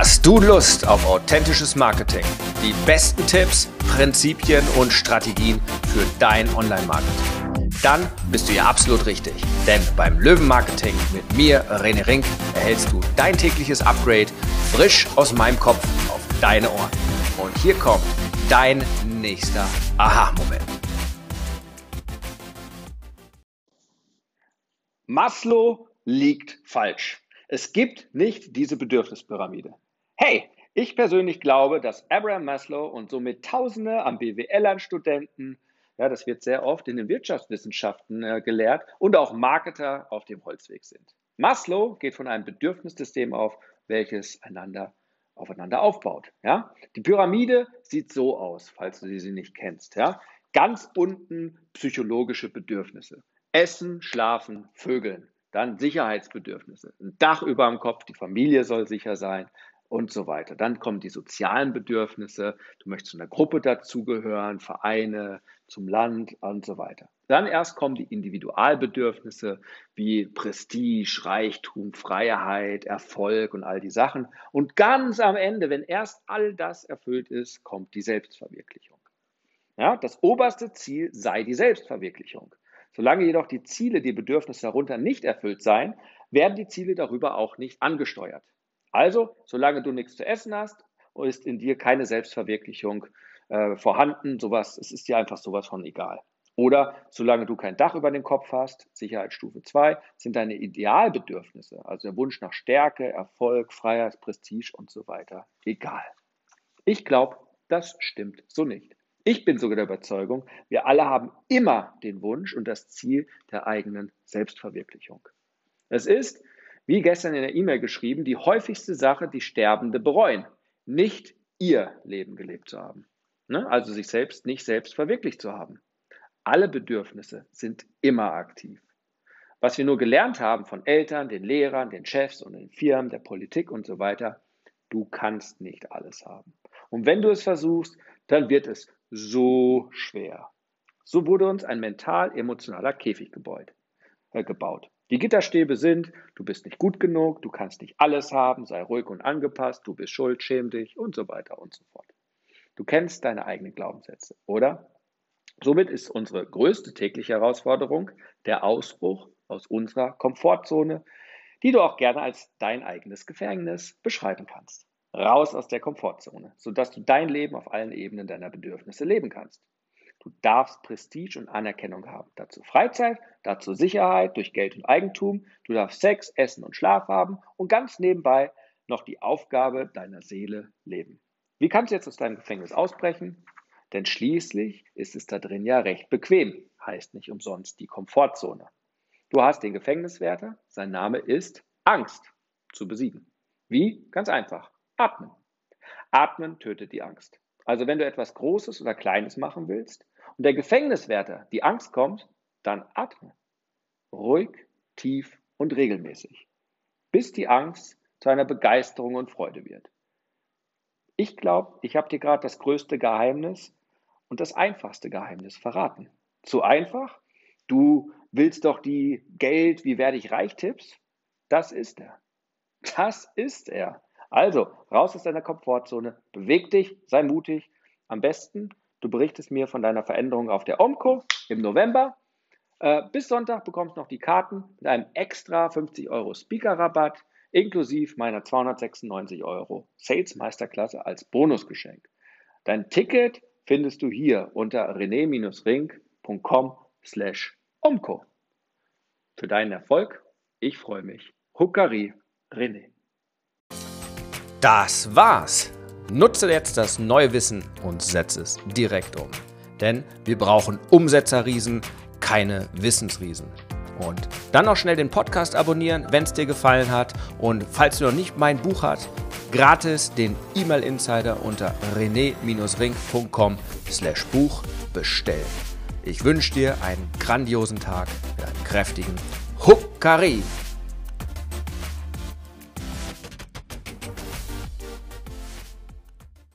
Hast du Lust auf authentisches Marketing? Die besten Tipps, Prinzipien und Strategien für dein Online-Marketing? Dann bist du ja absolut richtig. Denn beim Löwen-Marketing mit mir, René Rink, erhältst du dein tägliches Upgrade frisch aus meinem Kopf auf deine Ohren. Und hier kommt dein nächster Aha-Moment. Maslow liegt falsch. Es gibt nicht diese Bedürfnispyramide. Ich persönlich glaube, dass Abraham Maslow und somit Tausende an BWLern, Studenten, ja, das wird sehr oft in den Wirtschaftswissenschaften äh, gelehrt und auch Marketer auf dem Holzweg sind. Maslow geht von einem Bedürfnissystem auf, welches einander aufeinander aufbaut. Ja? Die Pyramide sieht so aus, falls du sie nicht kennst. Ja? Ganz unten psychologische Bedürfnisse. Essen, schlafen, vögeln. Dann Sicherheitsbedürfnisse. Ein Dach über dem Kopf, die Familie soll sicher sein und so weiter. Dann kommen die sozialen Bedürfnisse. Du möchtest zu einer Gruppe dazugehören, Vereine, zum Land und so weiter. Dann erst kommen die Individualbedürfnisse wie Prestige, Reichtum, Freiheit, Erfolg und all die Sachen. Und ganz am Ende, wenn erst all das erfüllt ist, kommt die Selbstverwirklichung. Ja, das oberste Ziel sei die Selbstverwirklichung. Solange jedoch die Ziele, die Bedürfnisse darunter nicht erfüllt seien, werden die Ziele darüber auch nicht angesteuert. Also, solange du nichts zu essen hast, ist in dir keine Selbstverwirklichung äh, vorhanden. Sowas, es ist dir einfach sowas von egal. Oder solange du kein Dach über dem Kopf hast, Sicherheitsstufe 2, sind deine Idealbedürfnisse, also der Wunsch nach Stärke, Erfolg, Freiheit, Prestige und so weiter, egal. Ich glaube, das stimmt so nicht. Ich bin sogar der Überzeugung, wir alle haben immer den Wunsch und das Ziel der eigenen Selbstverwirklichung. Es ist, wie gestern in der E-Mail geschrieben, die häufigste Sache, die Sterbende bereuen, nicht ihr Leben gelebt zu haben. Ne? Also sich selbst nicht selbst verwirklicht zu haben. Alle Bedürfnisse sind immer aktiv. Was wir nur gelernt haben von Eltern, den Lehrern, den Chefs und den Firmen, der Politik und so weiter, du kannst nicht alles haben. Und wenn du es versuchst, dann wird es so schwer. So wurde uns ein mental-emotionaler Käfig gebaut, äh, gebaut. Die Gitterstäbe sind, du bist nicht gut genug, du kannst nicht alles haben, sei ruhig und angepasst, du bist schuld, schäm dich und so weiter und so fort. Du kennst deine eigenen Glaubenssätze, oder? Somit ist unsere größte tägliche Herausforderung der Ausbruch aus unserer Komfortzone, die du auch gerne als dein eigenes Gefängnis beschreiben kannst raus aus der Komfortzone, sodass du dein Leben auf allen Ebenen deiner Bedürfnisse leben kannst. Du darfst Prestige und Anerkennung haben. Dazu Freizeit, dazu Sicherheit durch Geld und Eigentum. Du darfst Sex, Essen und Schlaf haben und ganz nebenbei noch die Aufgabe deiner Seele leben. Wie kannst du jetzt aus deinem Gefängnis ausbrechen? Denn schließlich ist es da drin ja recht bequem, heißt nicht umsonst die Komfortzone. Du hast den Gefängniswärter, sein Name ist Angst zu besiegen. Wie? Ganz einfach. Atmen. Atmen tötet die Angst. Also wenn du etwas Großes oder Kleines machen willst und der Gefängniswärter die Angst kommt, dann atme. Ruhig, tief und regelmäßig, bis die Angst zu einer Begeisterung und Freude wird. Ich glaube, ich habe dir gerade das größte Geheimnis und das einfachste Geheimnis verraten. Zu einfach? Du willst doch die Geld, wie werde ich reich Tipps? Das ist er. Das ist er. Also, raus aus deiner Komfortzone, beweg dich, sei mutig. Am besten, du berichtest mir von deiner Veränderung auf der OMCO im November. Äh, bis Sonntag bekommst du noch die Karten mit einem extra 50 Euro Speaker-Rabatt inklusive meiner 296 Euro Sales Meisterklasse als Bonusgeschenk. Dein Ticket findest du hier unter rené-ring.com slash omco. Für deinen Erfolg, ich freue mich. Huckari, René. Das war's. Nutze jetzt das neue Wissen und setze es direkt um. Denn wir brauchen Umsetzerriesen, keine Wissensriesen. Und dann noch schnell den Podcast abonnieren, wenn es dir gefallen hat. Und falls du noch nicht mein Buch hast, gratis den E-Mail Insider unter rené-ring.com slash Buch bestellen. Ich wünsche dir einen grandiosen Tag mit einem kräftigen Huckari.